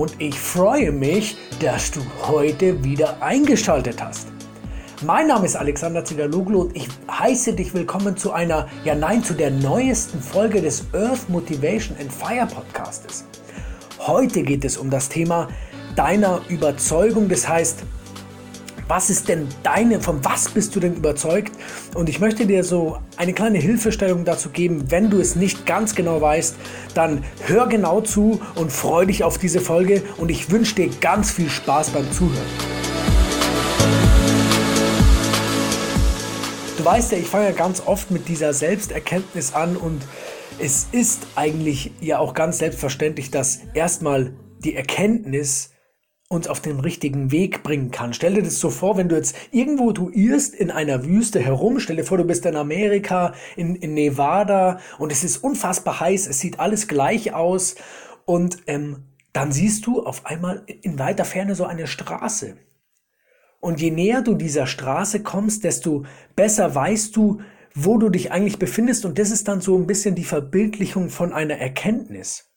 und ich freue mich, dass du heute wieder eingeschaltet hast. Mein Name ist Alexander Zigaloglu und ich heiße dich willkommen zu einer, ja nein, zu der neuesten Folge des Earth Motivation and Fire Podcastes. Heute geht es um das Thema deiner Überzeugung, das heißt, was ist denn deine, von was bist du denn überzeugt? Und ich möchte dir so eine kleine Hilfestellung dazu geben. Wenn du es nicht ganz genau weißt, dann hör genau zu und freu dich auf diese Folge. Und ich wünsche dir ganz viel Spaß beim Zuhören. Du weißt ja, ich fange ja ganz oft mit dieser Selbsterkenntnis an und es ist eigentlich ja auch ganz selbstverständlich, dass erstmal die Erkenntnis uns auf den richtigen Weg bringen kann. Stell dir das so vor, wenn du jetzt irgendwo du irrst in einer Wüste herum, stell dir vor, du bist in Amerika, in, in Nevada und es ist unfassbar heiß, es sieht alles gleich aus und ähm, dann siehst du auf einmal in weiter Ferne so eine Straße. Und je näher du dieser Straße kommst, desto besser weißt du, wo du dich eigentlich befindest und das ist dann so ein bisschen die Verbildlichung von einer Erkenntnis.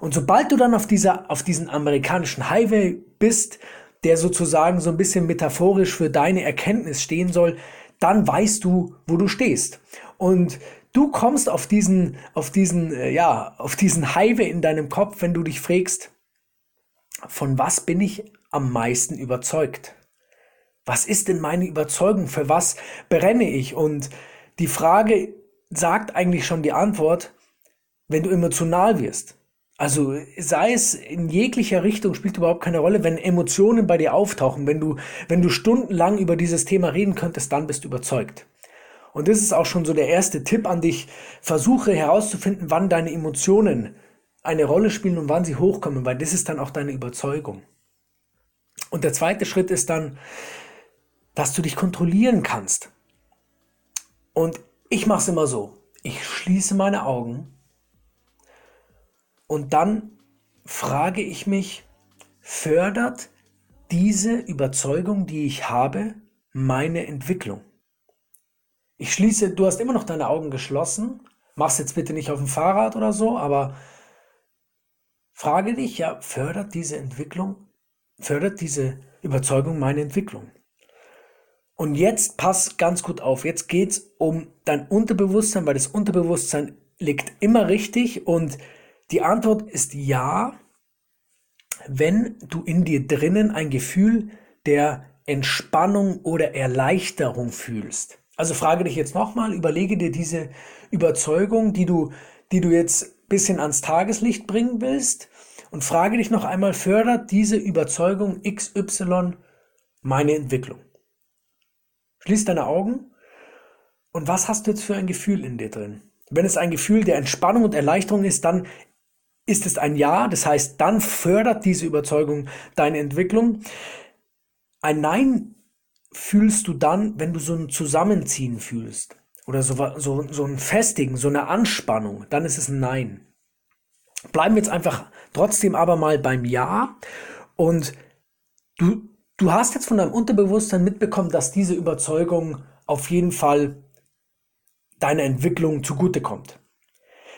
Und sobald du dann auf dieser, auf diesen amerikanischen Highway bist, der sozusagen so ein bisschen metaphorisch für deine Erkenntnis stehen soll, dann weißt du, wo du stehst. Und du kommst auf diesen, auf diesen, äh, ja, auf diesen Highway in deinem Kopf, wenn du dich fragst, von was bin ich am meisten überzeugt? Was ist denn meine Überzeugung? Für was brenne ich? Und die Frage sagt eigentlich schon die Antwort, wenn du emotional wirst. Also sei es in jeglicher Richtung, spielt überhaupt keine Rolle, wenn Emotionen bei dir auftauchen, wenn du, wenn du stundenlang über dieses Thema reden könntest, dann bist du überzeugt. Und das ist auch schon so der erste Tipp an dich. Versuche herauszufinden, wann deine Emotionen eine Rolle spielen und wann sie hochkommen, weil das ist dann auch deine Überzeugung. Und der zweite Schritt ist dann, dass du dich kontrollieren kannst. Und ich mache es immer so. Ich schließe meine Augen und dann frage ich mich, fördert diese Überzeugung, die ich habe, meine Entwicklung? Ich schließe, du hast immer noch deine Augen geschlossen, mach's jetzt bitte nicht auf dem Fahrrad oder so, aber frage dich, ja, fördert diese Entwicklung, fördert diese Überzeugung meine Entwicklung? Und jetzt pass ganz gut auf, jetzt geht's um dein Unterbewusstsein, weil das Unterbewusstsein liegt immer richtig und die Antwort ist ja, wenn du in dir drinnen ein Gefühl der Entspannung oder Erleichterung fühlst. Also frage dich jetzt nochmal, überlege dir diese Überzeugung, die du, die du jetzt bisschen ans Tageslicht bringen willst und frage dich noch einmal, fördert diese Überzeugung XY meine Entwicklung? Schließ deine Augen und was hast du jetzt für ein Gefühl in dir drin? Wenn es ein Gefühl der Entspannung und Erleichterung ist, dann ist es ein Ja, das heißt, dann fördert diese Überzeugung deine Entwicklung. Ein Nein fühlst du dann, wenn du so ein Zusammenziehen fühlst oder so, so, so ein Festigen, so eine Anspannung, dann ist es ein Nein. Bleiben wir jetzt einfach trotzdem aber mal beim Ja und du, du hast jetzt von deinem Unterbewusstsein mitbekommen, dass diese Überzeugung auf jeden Fall deiner Entwicklung zugutekommt.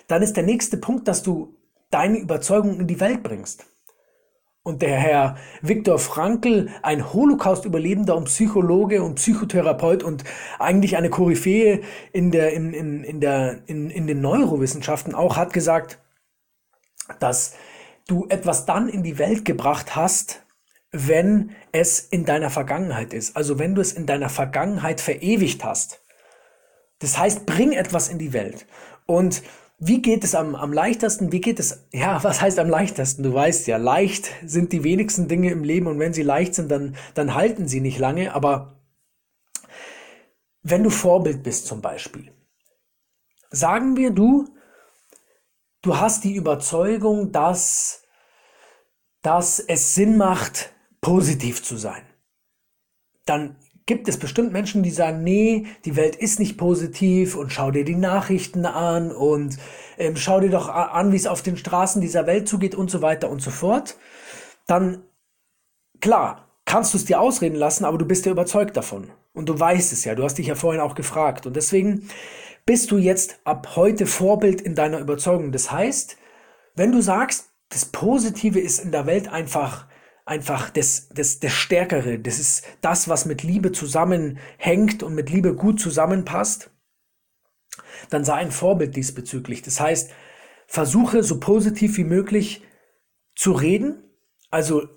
Dann ist der nächste Punkt, dass du deine Überzeugung in die Welt bringst. Und der Herr Viktor Frankl, ein Holocaust-Überlebender und Psychologe und Psychotherapeut und eigentlich eine Koryphäe in, der, in, in, in, der, in, in den Neurowissenschaften auch, hat gesagt, dass du etwas dann in die Welt gebracht hast, wenn es in deiner Vergangenheit ist. Also wenn du es in deiner Vergangenheit verewigt hast. Das heißt, bring etwas in die Welt. Und wie geht es am, am leichtesten? Wie geht es, ja, was heißt am leichtesten? Du weißt ja, leicht sind die wenigsten Dinge im Leben und wenn sie leicht sind, dann, dann halten sie nicht lange. Aber wenn du Vorbild bist zum Beispiel, sagen wir du, du hast die Überzeugung, dass, dass es Sinn macht, positiv zu sein. Dann gibt es bestimmt Menschen, die sagen, nee, die Welt ist nicht positiv und schau dir die Nachrichten an und ähm, schau dir doch an, wie es auf den Straßen dieser Welt zugeht und so weiter und so fort. Dann, klar, kannst du es dir ausreden lassen, aber du bist ja überzeugt davon. Und du weißt es ja, du hast dich ja vorhin auch gefragt. Und deswegen bist du jetzt ab heute Vorbild in deiner Überzeugung. Das heißt, wenn du sagst, das Positive ist in der Welt einfach, einfach das, das, das Stärkere. Das ist das, was mit Liebe zusammenhängt und mit Liebe gut zusammenpasst. Dann sei ein Vorbild diesbezüglich. Das heißt, versuche so positiv wie möglich zu reden. Also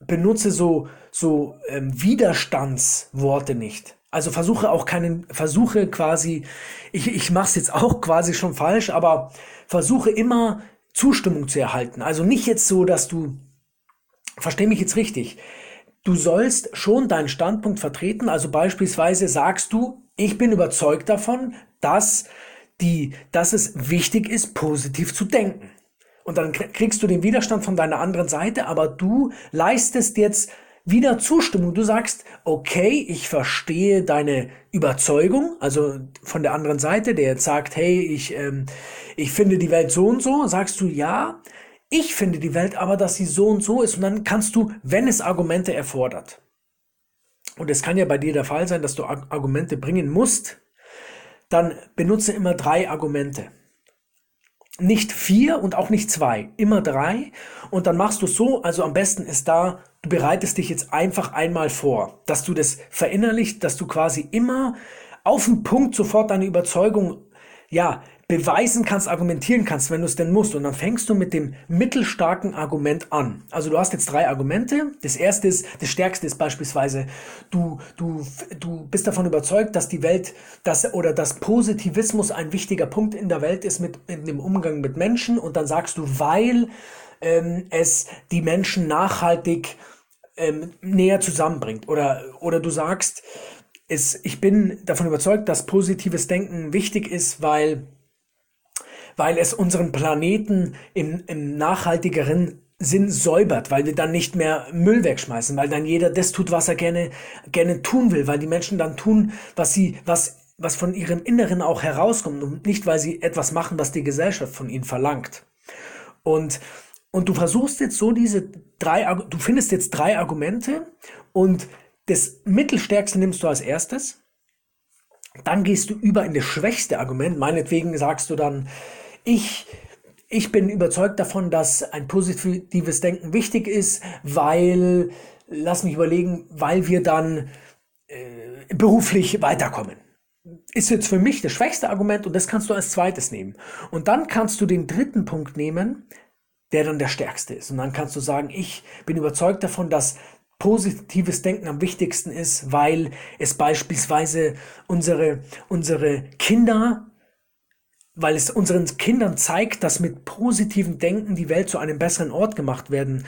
benutze so, so ähm, Widerstandsworte nicht. Also versuche auch keinen, versuche quasi, ich, ich mache es jetzt auch quasi schon falsch, aber versuche immer Zustimmung zu erhalten. Also nicht jetzt so, dass du, versteh mich jetzt richtig, du sollst schon deinen Standpunkt vertreten. Also beispielsweise sagst du, ich bin überzeugt davon, dass die, dass es wichtig ist, positiv zu denken. Und dann kriegst du den Widerstand von deiner anderen Seite, aber du leistest jetzt wieder Zustimmung. Du sagst, okay, ich verstehe deine Überzeugung, also von der anderen Seite, der jetzt sagt, hey, ich, ähm, ich finde die Welt so und so, sagst du, ja, ich finde die Welt aber, dass sie so und so ist. Und dann kannst du, wenn es Argumente erfordert, und es kann ja bei dir der Fall sein, dass du Argumente bringen musst, dann benutze immer drei Argumente. Nicht vier und auch nicht zwei, immer drei. Und dann machst du so, also am besten ist da du bereitest dich jetzt einfach einmal vor, dass du das verinnerlicht, dass du quasi immer auf den Punkt sofort deine Überzeugung, ja, beweisen kannst, argumentieren kannst, wenn du es denn musst. Und dann fängst du mit dem mittelstarken Argument an. Also du hast jetzt drei Argumente. Das erste ist, das stärkste ist beispielsweise, du, du, du bist davon überzeugt, dass die Welt, dass, oder dass Positivismus ein wichtiger Punkt in der Welt ist mit, in dem Umgang mit Menschen. Und dann sagst du, weil ähm, es die Menschen nachhaltig ähm, näher zusammenbringt. Oder, oder du sagst, es, ich bin davon überzeugt, dass positives Denken wichtig ist, weil, weil es unseren Planeten im, im nachhaltigeren Sinn säubert, weil wir dann nicht mehr Müll wegschmeißen, weil dann jeder das tut, was er gerne, gerne tun will, weil die Menschen dann tun, was sie, was, was von ihrem Inneren auch herauskommt und nicht, weil sie etwas machen, was die Gesellschaft von ihnen verlangt. Und und du versuchst jetzt so diese drei, du findest jetzt drei Argumente und das mittelstärkste nimmst du als erstes. Dann gehst du über in das schwächste Argument. Meinetwegen sagst du dann, ich, ich bin überzeugt davon, dass ein positives Denken wichtig ist, weil, lass mich überlegen, weil wir dann äh, beruflich weiterkommen. Ist jetzt für mich das schwächste Argument und das kannst du als zweites nehmen. Und dann kannst du den dritten Punkt nehmen, der dann der stärkste ist. Und dann kannst du sagen, ich bin überzeugt davon, dass positives Denken am wichtigsten ist, weil es beispielsweise unsere, unsere Kinder, weil es unseren Kindern zeigt, dass mit positivem Denken die Welt zu einem besseren Ort gemacht werden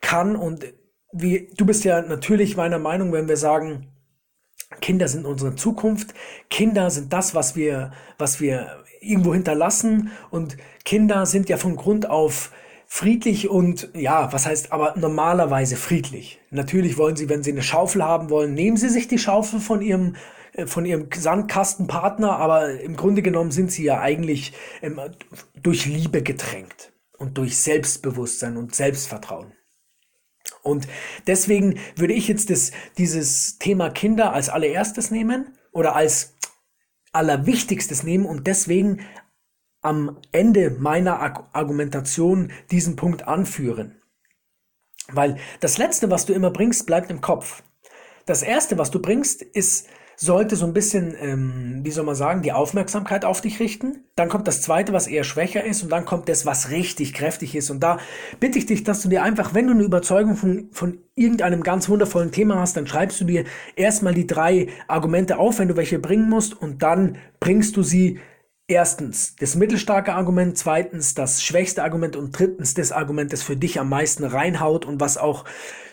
kann. Und wie, du bist ja natürlich meiner Meinung, wenn wir sagen, Kinder sind unsere Zukunft. Kinder sind das, was wir, was wir irgendwo hinterlassen. Und Kinder sind ja von Grund auf friedlich und ja, was heißt aber normalerweise friedlich. Natürlich wollen sie, wenn sie eine Schaufel haben wollen, nehmen sie sich die Schaufel von ihrem von ihrem Sandkastenpartner, aber im Grunde genommen sind sie ja eigentlich ähm, durch Liebe getränkt und durch Selbstbewusstsein und Selbstvertrauen. Und deswegen würde ich jetzt das, dieses Thema Kinder als allererstes nehmen oder als allerwichtigstes nehmen und deswegen am Ende meiner Argumentation diesen Punkt anführen. Weil das Letzte, was du immer bringst, bleibt im Kopf. Das Erste, was du bringst, ist, sollte so ein bisschen, ähm, wie soll man sagen, die Aufmerksamkeit auf dich richten. Dann kommt das Zweite, was eher schwächer ist. Und dann kommt das, was richtig kräftig ist. Und da bitte ich dich, dass du dir einfach, wenn du eine Überzeugung von, von irgendeinem ganz wundervollen Thema hast, dann schreibst du dir erstmal die drei Argumente auf, wenn du welche bringen musst. Und dann bringst du sie Erstens das mittelstarke Argument, zweitens das schwächste Argument und drittens das Argument, das für dich am meisten reinhaut und was auch,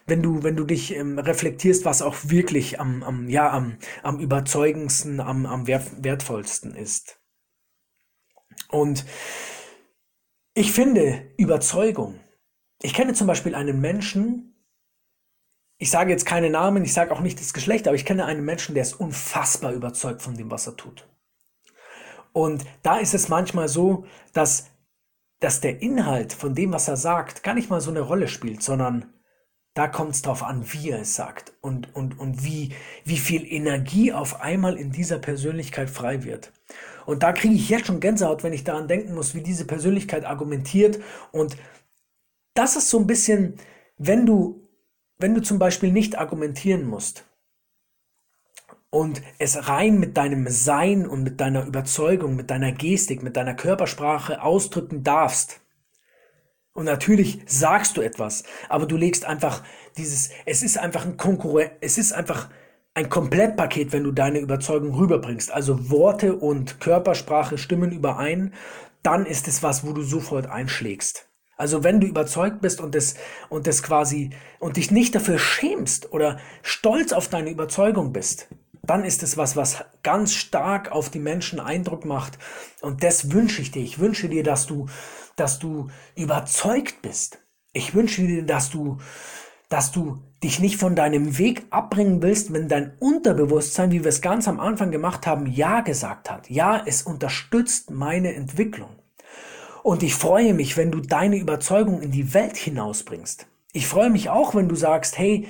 wenn du, wenn du dich ähm, reflektierst, was auch wirklich am, am, ja, am, am überzeugendsten, am, am wertvollsten ist. Und ich finde Überzeugung. Ich kenne zum Beispiel einen Menschen, ich sage jetzt keine Namen, ich sage auch nicht das Geschlecht, aber ich kenne einen Menschen, der ist unfassbar überzeugt von dem, was er tut. Und da ist es manchmal so, dass, dass der Inhalt von dem, was er sagt, gar nicht mal so eine Rolle spielt, sondern da kommt es darauf an, wie er es sagt und, und, und wie, wie viel Energie auf einmal in dieser Persönlichkeit frei wird. Und da kriege ich jetzt schon Gänsehaut, wenn ich daran denken muss, wie diese Persönlichkeit argumentiert und das ist so ein bisschen, wenn du, wenn du zum Beispiel nicht argumentieren musst und es rein mit deinem Sein und mit deiner Überzeugung, mit deiner Gestik, mit deiner Körpersprache ausdrücken darfst. Und natürlich sagst du etwas, aber du legst einfach dieses, es ist einfach ein Konkurrent, es ist einfach ein Komplettpaket, wenn du deine Überzeugung rüberbringst. Also Worte und Körpersprache stimmen überein, dann ist es was, wo du sofort einschlägst. Also wenn du überzeugt bist und das, und das quasi, und dich nicht dafür schämst oder stolz auf deine Überzeugung bist, dann ist es was, was ganz stark auf die Menschen Eindruck macht. Und das wünsche ich dir. Ich wünsche dir, dass du, dass du überzeugt bist. Ich wünsche dir, dass du, dass du dich nicht von deinem Weg abbringen willst, wenn dein Unterbewusstsein, wie wir es ganz am Anfang gemacht haben, Ja gesagt hat. Ja, es unterstützt meine Entwicklung. Und ich freue mich, wenn du deine Überzeugung in die Welt hinausbringst. Ich freue mich auch, wenn du sagst, hey,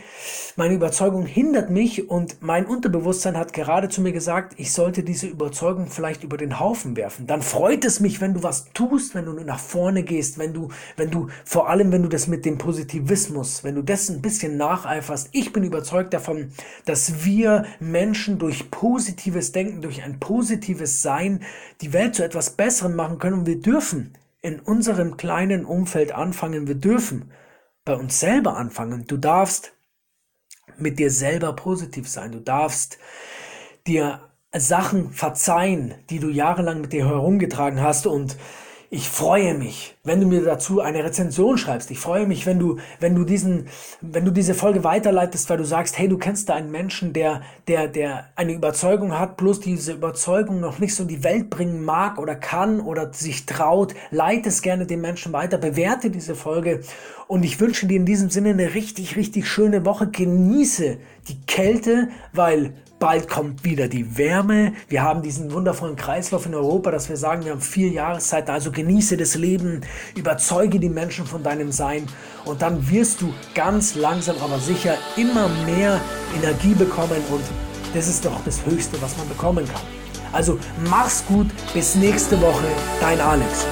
meine Überzeugung hindert mich und mein Unterbewusstsein hat gerade zu mir gesagt, ich sollte diese Überzeugung vielleicht über den Haufen werfen. Dann freut es mich, wenn du was tust, wenn du nach vorne gehst, wenn du, wenn du, vor allem wenn du das mit dem Positivismus, wenn du das ein bisschen nacheiferst. Ich bin überzeugt davon, dass wir Menschen durch positives Denken, durch ein positives Sein die Welt zu etwas Besserem machen können und wir dürfen in unserem kleinen Umfeld anfangen. Wir dürfen bei uns selber anfangen. Du darfst mit dir selber positiv sein. Du darfst dir Sachen verzeihen, die du jahrelang mit dir herumgetragen hast und ich freue mich, wenn du mir dazu eine Rezension schreibst. Ich freue mich, wenn du, wenn du diesen, wenn du diese Folge weiterleitest, weil du sagst, hey, du kennst da einen Menschen, der, der, der eine Überzeugung hat, bloß diese Überzeugung noch nicht so in die Welt bringen mag oder kann oder sich traut. Leite es gerne den Menschen weiter, bewerte diese Folge und ich wünsche dir in diesem Sinne eine richtig, richtig schöne Woche. Genieße die Kälte, weil Bald kommt wieder die Wärme. Wir haben diesen wundervollen Kreislauf in Europa, dass wir sagen, wir haben vier Jahreszeiten. Also genieße das Leben, überzeuge die Menschen von deinem Sein und dann wirst du ganz langsam, aber sicher immer mehr Energie bekommen und das ist doch das Höchste, was man bekommen kann. Also mach's gut, bis nächste Woche, dein Alex.